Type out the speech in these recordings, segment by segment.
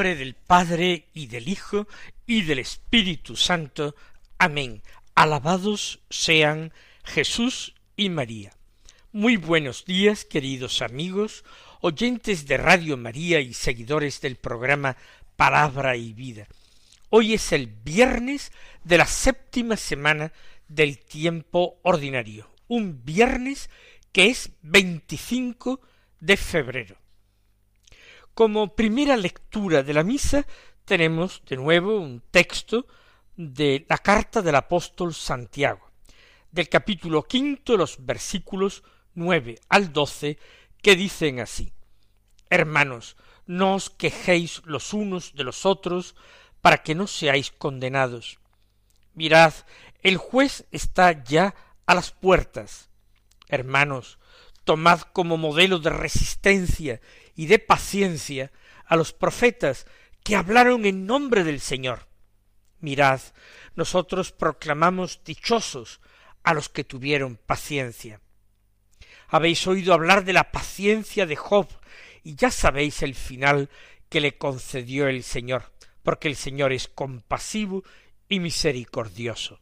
Del Padre y del Hijo y del Espíritu Santo. Amén. Alabados sean Jesús y María. Muy buenos días, queridos amigos, oyentes de Radio María y seguidores del programa Palabra y Vida. Hoy es el viernes de la séptima semana del tiempo ordinario, un viernes que es 25 de febrero. Como primera lectura de la misa tenemos de nuevo un texto de la carta del apóstol Santiago, del capítulo quinto, los versículos nueve al doce, que dicen así Hermanos, no os quejéis los unos de los otros, para que no seáis condenados. Mirad, el juez está ya a las puertas. Hermanos, tomad como modelo de resistencia y de paciencia a los profetas que hablaron en nombre del Señor. Mirad, nosotros proclamamos dichosos a los que tuvieron paciencia. Habéis oído hablar de la paciencia de Job, y ya sabéis el final que le concedió el Señor, porque el Señor es compasivo y misericordioso.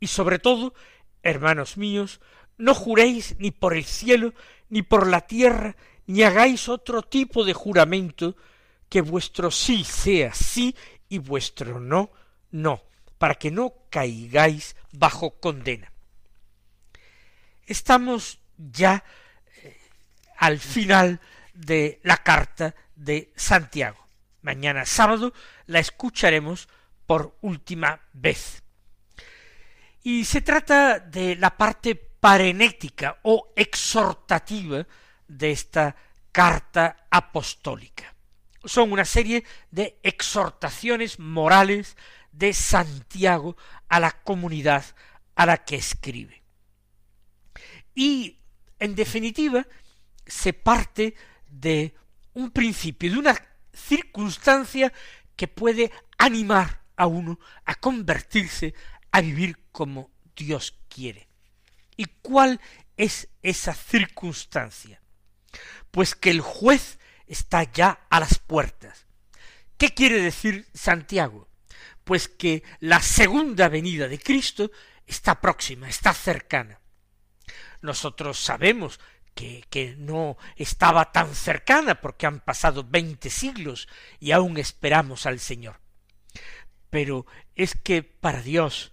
Y sobre todo, hermanos míos, no juréis ni por el cielo, ni por la tierra, ni hagáis otro tipo de juramento que vuestro sí sea sí y vuestro no, no, para que no caigáis bajo condena. Estamos ya eh, al final de la carta de Santiago. Mañana sábado la escucharemos por última vez. Y se trata de la parte parenética o exhortativa de esta carta apostólica. Son una serie de exhortaciones morales de Santiago a la comunidad a la que escribe. Y, en definitiva, se parte de un principio, de una circunstancia que puede animar a uno a convertirse, a vivir como Dios quiere. ¿Y cuál es esa circunstancia? Pues que el juez está ya a las puertas. ¿Qué quiere decir Santiago? Pues que la segunda venida de Cristo está próxima, está cercana. Nosotros sabemos que, que, no estaba tan cercana porque han pasado veinte siglos y aún esperamos al Señor. Pero es que para Dios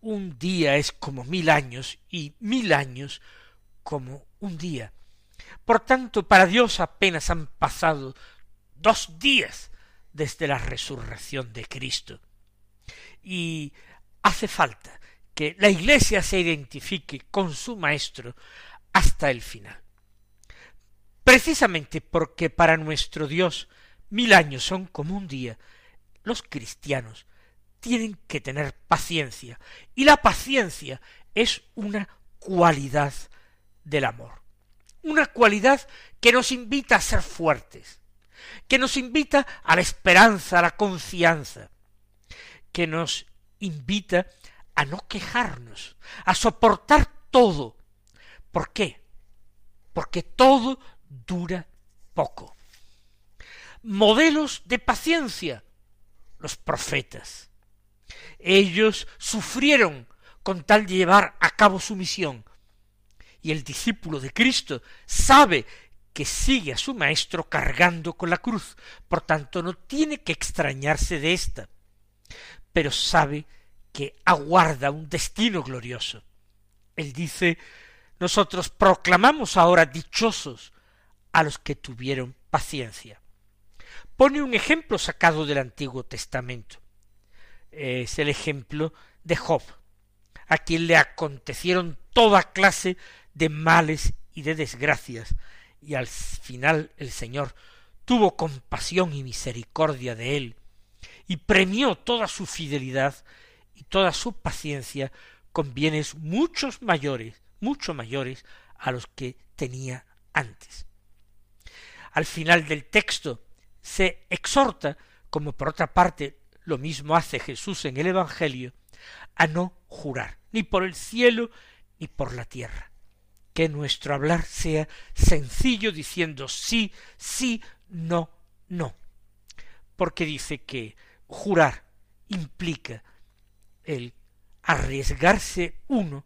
un día es como mil años y mil años como un día. Por tanto, para Dios apenas han pasado dos días desde la resurrección de Cristo. Y hace falta que la Iglesia se identifique con su Maestro hasta el final. Precisamente porque para nuestro Dios mil años son como un día, los cristianos tienen que tener paciencia, y la paciencia es una cualidad del amor una cualidad que nos invita a ser fuertes, que nos invita a la esperanza, a la confianza, que nos invita a no quejarnos, a soportar todo. ¿Por qué? Porque todo dura poco. Modelos de paciencia, los profetas. Ellos sufrieron con tal de llevar a cabo su misión, y el discípulo de Cristo sabe que sigue a su Maestro cargando con la cruz, por tanto no tiene que extrañarse de ésta, pero sabe que aguarda un destino glorioso. Él dice, nosotros proclamamos ahora dichosos a los que tuvieron paciencia. Pone un ejemplo sacado del Antiguo Testamento. Es el ejemplo de Job, a quien le acontecieron toda clase de males y de desgracias, y al final el Señor tuvo compasión y misericordia de él, y premió toda su fidelidad y toda su paciencia con bienes muchos mayores, mucho mayores a los que tenía antes. Al final del texto se exhorta, como por otra parte lo mismo hace Jesús en el Evangelio, a no jurar, ni por el cielo ni por la tierra. Que nuestro hablar sea sencillo diciendo sí, sí, no, no. Porque dice que jurar implica el arriesgarse uno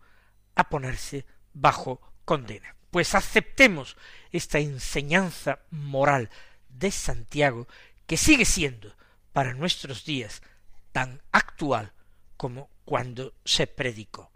a ponerse bajo condena. Pues aceptemos esta enseñanza moral de Santiago que sigue siendo para nuestros días tan actual como cuando se predicó.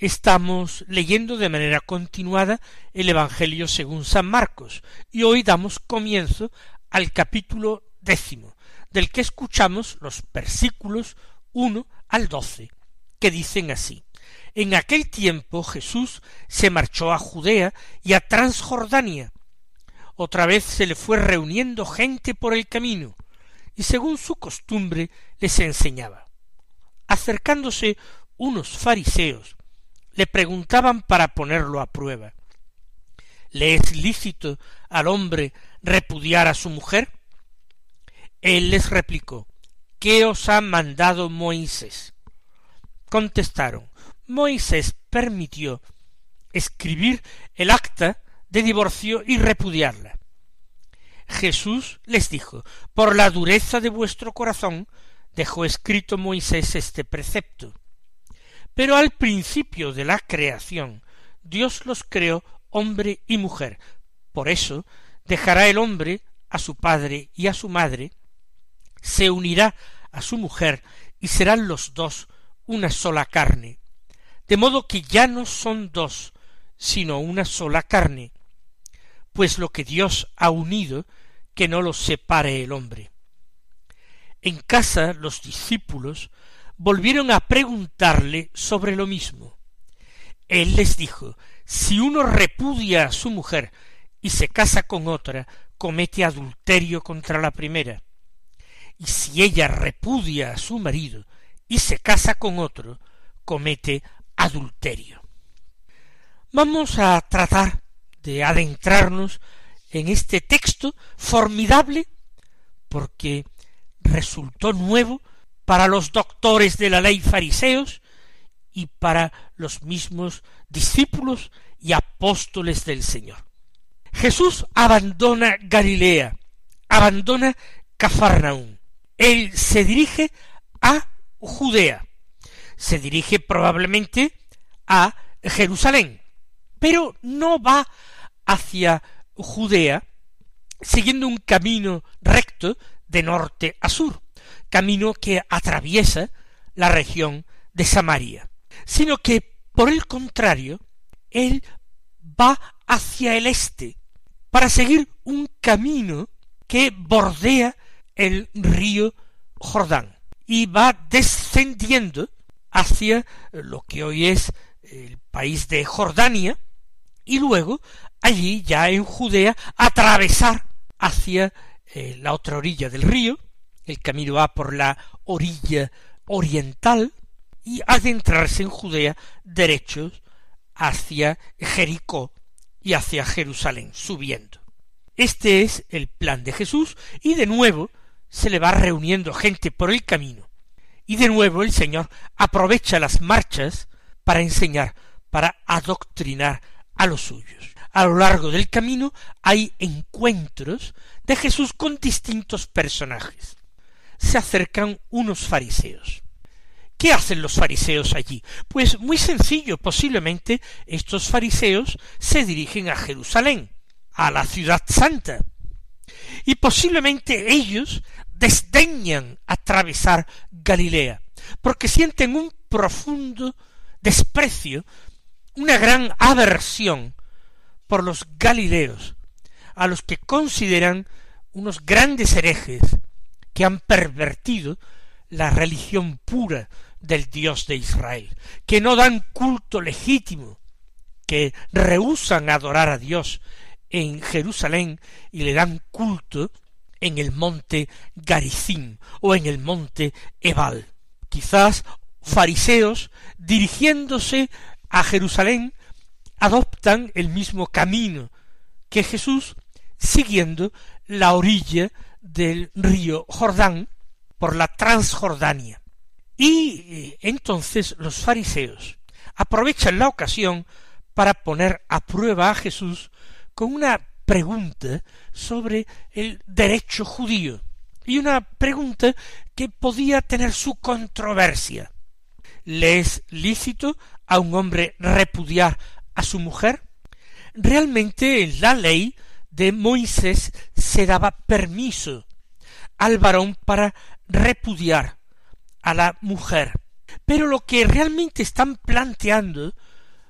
Estamos leyendo de manera continuada el Evangelio según San Marcos y hoy damos comienzo al capítulo décimo, del que escuchamos los versículos uno al doce, que dicen así En aquel tiempo Jesús se marchó a Judea y a Transjordania. Otra vez se le fue reuniendo gente por el camino, y según su costumbre les enseñaba. Acercándose unos fariseos le preguntaban para ponerlo a prueba ¿Le es lícito al hombre repudiar a su mujer? Él les replicó ¿Qué os ha mandado Moisés? Contestaron Moisés permitió escribir el acta de divorcio y repudiarla. Jesús les dijo Por la dureza de vuestro corazón dejó escrito Moisés este precepto pero al principio de la creación, Dios los creó hombre y mujer. Por eso dejará el hombre a su padre y a su madre, se unirá a su mujer y serán los dos una sola carne. De modo que ya no son dos, sino una sola carne. Pues lo que Dios ha unido, que no lo separe el hombre. En casa los discípulos volvieron a preguntarle sobre lo mismo. Él les dijo, si uno repudia a su mujer y se casa con otra, comete adulterio contra la primera. Y si ella repudia a su marido y se casa con otro, comete adulterio. Vamos a tratar de adentrarnos en este texto formidable porque resultó nuevo para los doctores de la ley fariseos y para los mismos discípulos y apóstoles del Señor. Jesús abandona Galilea, abandona Cafarnaún. Él se dirige a Judea, se dirige probablemente a Jerusalén, pero no va hacia Judea siguiendo un camino recto de norte a sur, camino que atraviesa la región de Samaria, sino que, por el contrario, él va hacia el este para seguir un camino que bordea el río Jordán y va descendiendo hacia lo que hoy es el país de Jordania y luego allí ya en Judea atravesar hacia eh, la otra orilla del río el camino va por la orilla oriental y adentrarse en Judea derechos hacia Jericó y hacia Jerusalén, subiendo. Este es el plan de Jesús y de nuevo se le va reuniendo gente por el camino. Y de nuevo el Señor aprovecha las marchas para enseñar, para adoctrinar a los suyos. A lo largo del camino hay encuentros de Jesús con distintos personajes se acercan unos fariseos. ¿Qué hacen los fariseos allí? Pues muy sencillo, posiblemente estos fariseos se dirigen a Jerusalén, a la ciudad santa, y posiblemente ellos desdeñan atravesar Galilea, porque sienten un profundo desprecio, una gran aversión por los Galileos, a los que consideran unos grandes herejes que han pervertido la religión pura del Dios de Israel, que no dan culto legítimo, que rehusan adorar a Dios en Jerusalén y le dan culto en el monte Garicín o en el monte Ebal. Quizás fariseos dirigiéndose a Jerusalén adoptan el mismo camino que Jesús siguiendo la orilla del río Jordán por la Transjordania. Y eh, entonces los fariseos aprovechan la ocasión para poner a prueba a Jesús con una pregunta sobre el derecho judío y una pregunta que podía tener su controversia. ¿Le es lícito a un hombre repudiar a su mujer? Realmente en la ley de Moisés se daba permiso al varón para repudiar a la mujer. Pero lo que realmente están planteando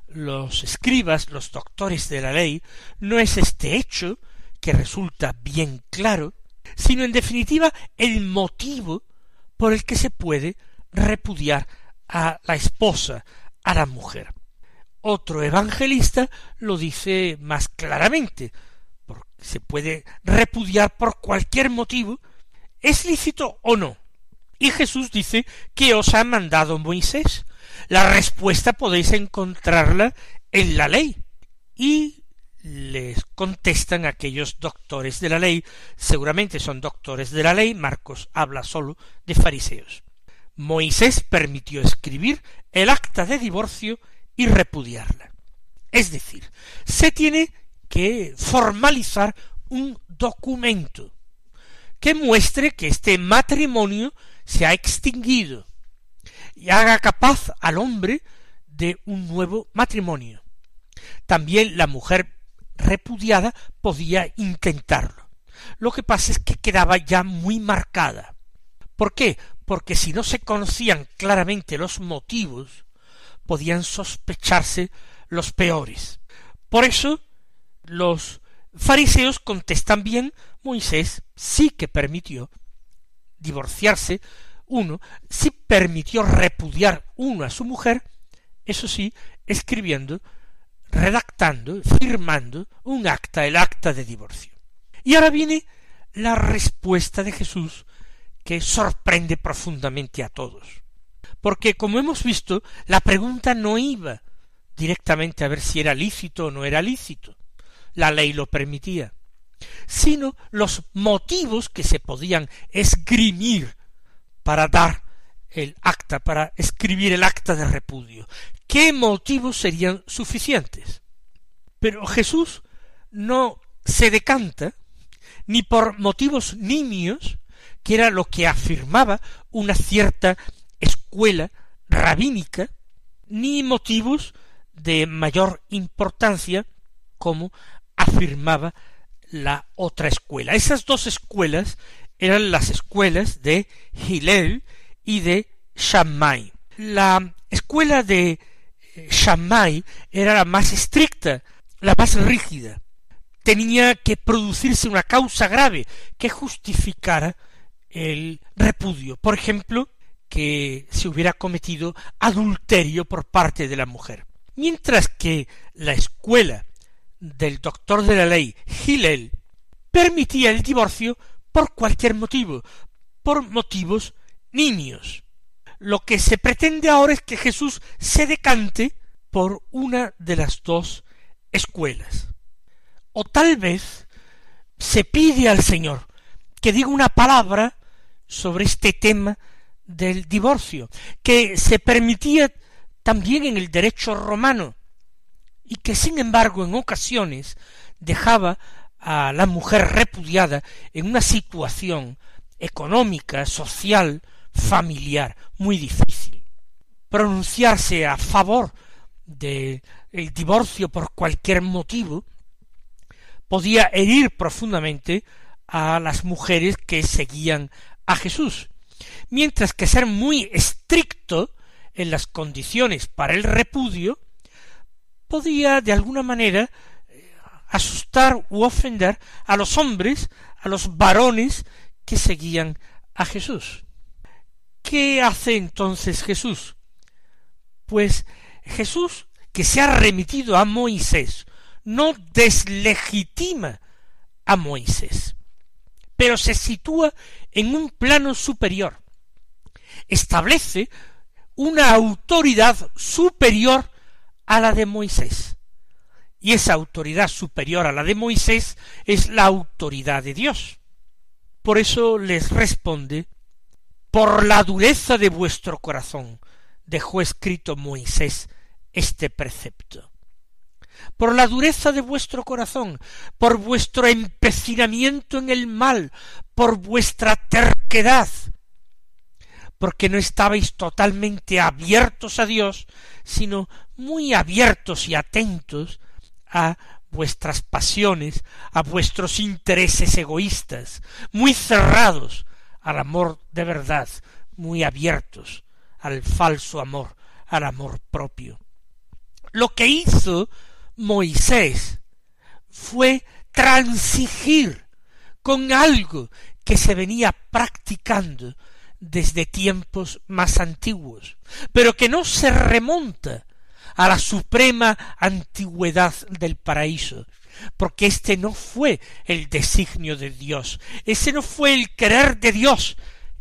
los escribas, los doctores de la ley, no es este hecho, que resulta bien claro, sino en definitiva el motivo por el que se puede repudiar a la esposa, a la mujer. Otro evangelista lo dice más claramente, se puede repudiar por cualquier motivo, ¿es lícito o no? Y Jesús dice que os ha mandado Moisés. La respuesta podéis encontrarla en la ley. Y les contestan aquellos doctores de la ley, seguramente son doctores de la ley, Marcos habla solo de fariseos. Moisés permitió escribir el acta de divorcio y repudiarla. Es decir, se tiene que formalizar un documento que muestre que este matrimonio se ha extinguido y haga capaz al hombre de un nuevo matrimonio. También la mujer repudiada podía intentarlo. Lo que pasa es que quedaba ya muy marcada. ¿Por qué? Porque si no se conocían claramente los motivos, podían sospecharse los peores. Por eso los fariseos contestan bien, Moisés sí que permitió divorciarse uno, sí permitió repudiar uno a su mujer, eso sí, escribiendo redactando, firmando un acta, el acta de divorcio. Y ahora viene la respuesta de Jesús que sorprende profundamente a todos. Porque, como hemos visto, la pregunta no iba directamente a ver si era lícito o no era lícito. La ley lo permitía. Sino los motivos que se podían esgrimir para dar el acta, para escribir el acta de repudio. ¿Qué motivos serían suficientes? Pero Jesús no se decanta ni por motivos nimios, que era lo que afirmaba una cierta escuela rabínica, ni motivos de mayor importancia, como afirmaba la otra escuela. Esas dos escuelas eran las escuelas de Hillel y de Shammai. La escuela de Shammai era la más estricta, la más rígida. Tenía que producirse una causa grave que justificara el repudio. Por ejemplo, que se hubiera cometido adulterio por parte de la mujer. Mientras que la escuela del doctor de la ley, Hillel, permitía el divorcio por cualquier motivo, por motivos niños. Lo que se pretende ahora es que Jesús se decante por una de las dos escuelas. O tal vez se pide al Señor que diga una palabra sobre este tema del divorcio, que se permitía también en el derecho romano, y que sin embargo en ocasiones dejaba a la mujer repudiada en una situación económica, social, familiar muy difícil. Pronunciarse a favor de el divorcio por cualquier motivo podía herir profundamente a las mujeres que seguían a Jesús, mientras que ser muy estricto en las condiciones para el repudio podía de alguna manera eh, asustar u ofender a los hombres, a los varones que seguían a Jesús. ¿Qué hace entonces Jesús? Pues Jesús, que se ha remitido a Moisés, no deslegitima a Moisés, pero se sitúa en un plano superior. Establece una autoridad superior a la de Moisés. Y esa autoridad superior a la de Moisés es la autoridad de Dios. Por eso les responde, por la dureza de vuestro corazón dejó escrito Moisés este precepto por la dureza de vuestro corazón, por vuestro empecinamiento en el mal, por vuestra terquedad, porque no estabais totalmente abiertos a Dios, sino muy abiertos y atentos a vuestras pasiones, a vuestros intereses egoístas, muy cerrados al amor de verdad, muy abiertos al falso amor, al amor propio. Lo que hizo Moisés fue transigir con algo que se venía practicando desde tiempos más antiguos, pero que no se remonta a la suprema antigüedad del paraíso, porque este no fue el designio de Dios, ese no fue el querer de Dios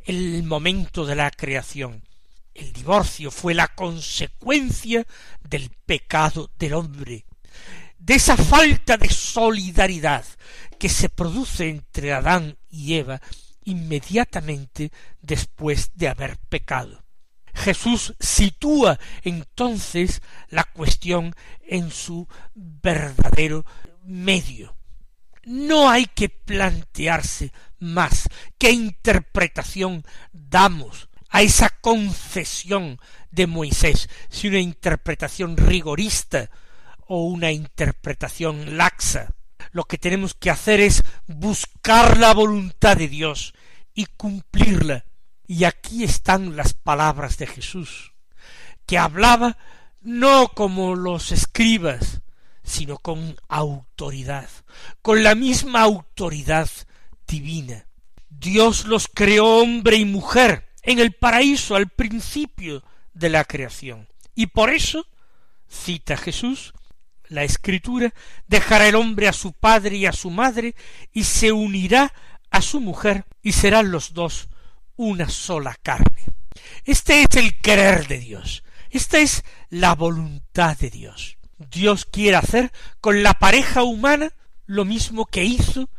en el momento de la creación. El divorcio fue la consecuencia del pecado del hombre, de esa falta de solidaridad que se produce entre Adán y Eva inmediatamente después de haber pecado. Jesús sitúa entonces la cuestión en su verdadero medio. No hay que plantearse más qué interpretación damos a esa concesión de Moisés, si una interpretación rigorista o una interpretación laxa. Lo que tenemos que hacer es buscar la voluntad de Dios y cumplirla. Y aquí están las palabras de Jesús, que hablaba no como los escribas, sino con autoridad, con la misma autoridad divina. Dios los creó hombre y mujer en el paraíso al principio de la creación. Y por eso, cita Jesús, la escritura, dejará el hombre a su padre y a su madre, y se unirá a su mujer, y serán los dos una sola carne. Este es el querer de Dios, esta es la voluntad de Dios. Dios quiere hacer con la pareja humana lo mismo que hizo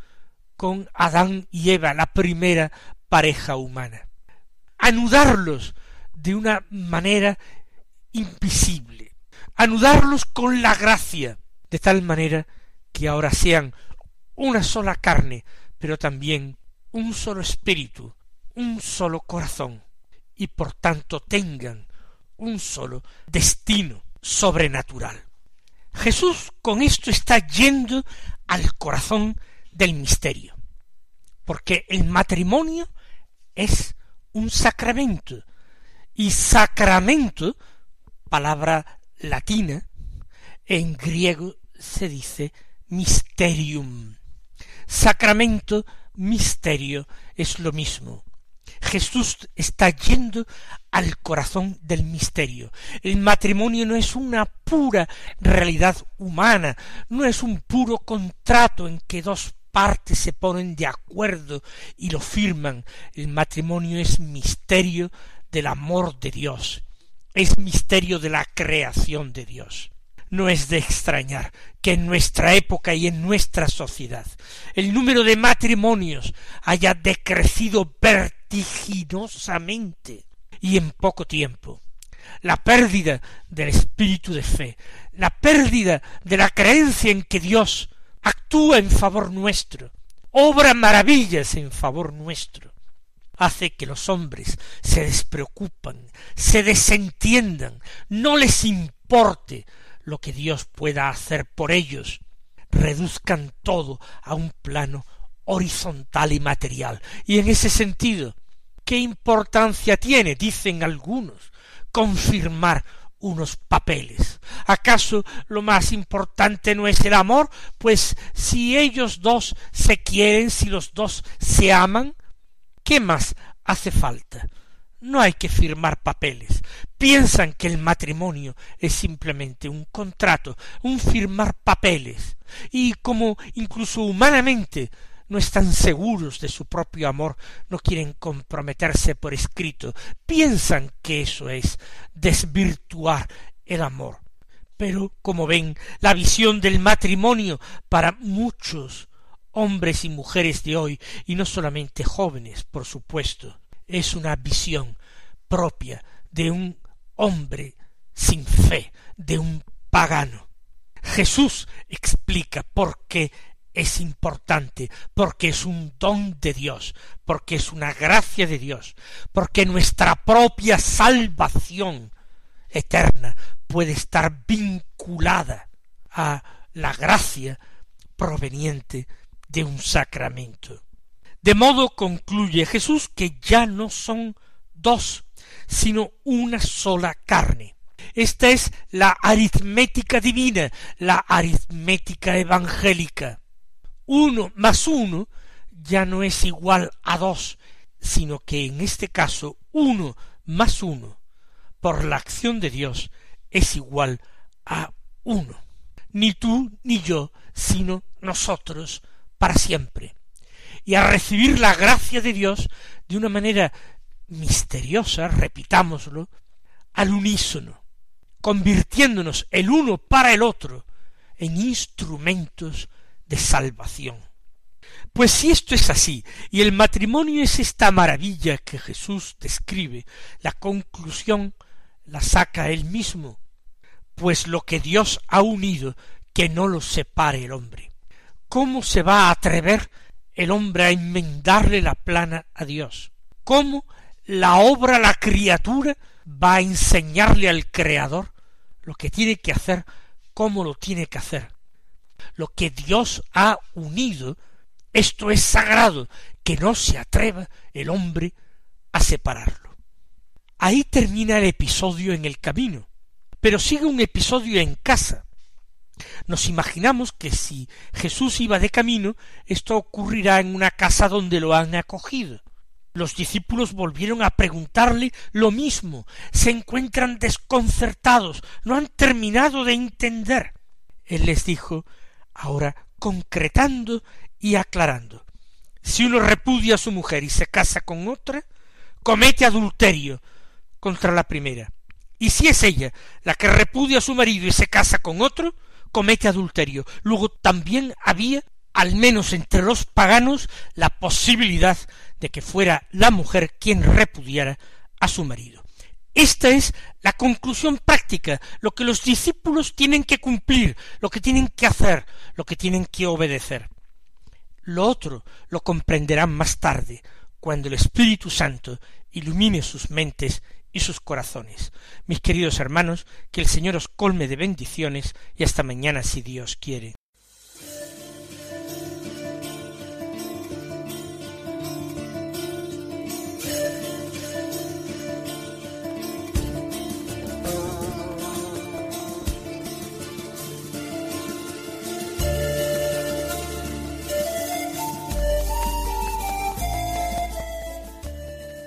con Adán y Eva, la primera pareja humana. Anudarlos de una manera invisible, anudarlos con la gracia, de tal manera que ahora sean una sola carne, pero también un solo espíritu, un solo corazón, y por tanto tengan un solo destino sobrenatural. Jesús con esto está yendo al corazón del misterio, porque el matrimonio es un sacramento, y sacramento, palabra latina, en griego se dice mysterium. Sacramento, misterio, es lo mismo. Jesús está yendo al corazón del misterio. El matrimonio no es una pura realidad humana, no es un puro contrato en que dos partes se ponen de acuerdo y lo firman. El matrimonio es misterio del amor de Dios es misterio de la creación de Dios. No es de extrañar que en nuestra época y en nuestra sociedad el número de matrimonios haya decrecido vertiginosamente y en poco tiempo. La pérdida del espíritu de fe, la pérdida de la creencia en que Dios actúa en favor nuestro, obra maravillas en favor nuestro, hace que los hombres se despreocupan, se desentiendan, no les importe lo que Dios pueda hacer por ellos, reduzcan todo a un plano horizontal y material. Y en ese sentido, ¿qué importancia tiene, dicen algunos, confirmar unos papeles. ¿Acaso lo más importante no es el amor? Pues si ellos dos se quieren, si los dos se aman, ¿qué más hace falta? No hay que firmar papeles. Piensan que el matrimonio es simplemente un contrato, un firmar papeles. Y como incluso humanamente no están seguros de su propio amor, no quieren comprometerse por escrito, piensan que eso es desvirtuar el amor. Pero, como ven, la visión del matrimonio para muchos hombres y mujeres de hoy, y no solamente jóvenes, por supuesto, es una visión propia de un hombre sin fe, de un pagano. Jesús explica por qué es importante, porque es un don de Dios, porque es una gracia de Dios, porque nuestra propia salvación eterna puede estar vinculada a la gracia proveniente de un sacramento. De modo concluye Jesús que ya no son dos, sino una sola carne. Esta es la aritmética divina, la aritmética evangélica. Uno más uno ya no es igual a dos, sino que en este caso uno más uno, por la acción de Dios, es igual a uno. Ni tú ni yo, sino nosotros para siempre y a recibir la gracia de Dios de una manera misteriosa, repitámoslo, al unísono, convirtiéndonos el uno para el otro en instrumentos de salvación. Pues si esto es así, y el matrimonio es esta maravilla que Jesús describe, la conclusión la saca él mismo, pues lo que Dios ha unido, que no lo separe el hombre. ¿Cómo se va a atrever el hombre a enmendarle la plana a Dios. ¿Cómo la obra, la criatura, va a enseñarle al Creador lo que tiene que hacer, cómo lo tiene que hacer? Lo que Dios ha unido, esto es sagrado, que no se atreva el hombre a separarlo. Ahí termina el episodio en el camino, pero sigue un episodio en casa, nos imaginamos que si Jesús iba de camino, esto ocurrirá en una casa donde lo han acogido. Los discípulos volvieron a preguntarle lo mismo, se encuentran desconcertados, no han terminado de entender. Él les dijo, ahora concretando y aclarando, si uno repudia a su mujer y se casa con otra, comete adulterio contra la primera. Y si es ella la que repudia a su marido y se casa con otro, comete adulterio. Luego también había, al menos entre los paganos, la posibilidad de que fuera la mujer quien repudiara a su marido. Esta es la conclusión práctica, lo que los discípulos tienen que cumplir, lo que tienen que hacer, lo que tienen que obedecer. Lo otro lo comprenderán más tarde, cuando el Espíritu Santo ilumine sus mentes y sus corazones. Mis queridos hermanos, que el Señor os colme de bendiciones y hasta mañana si Dios quiere.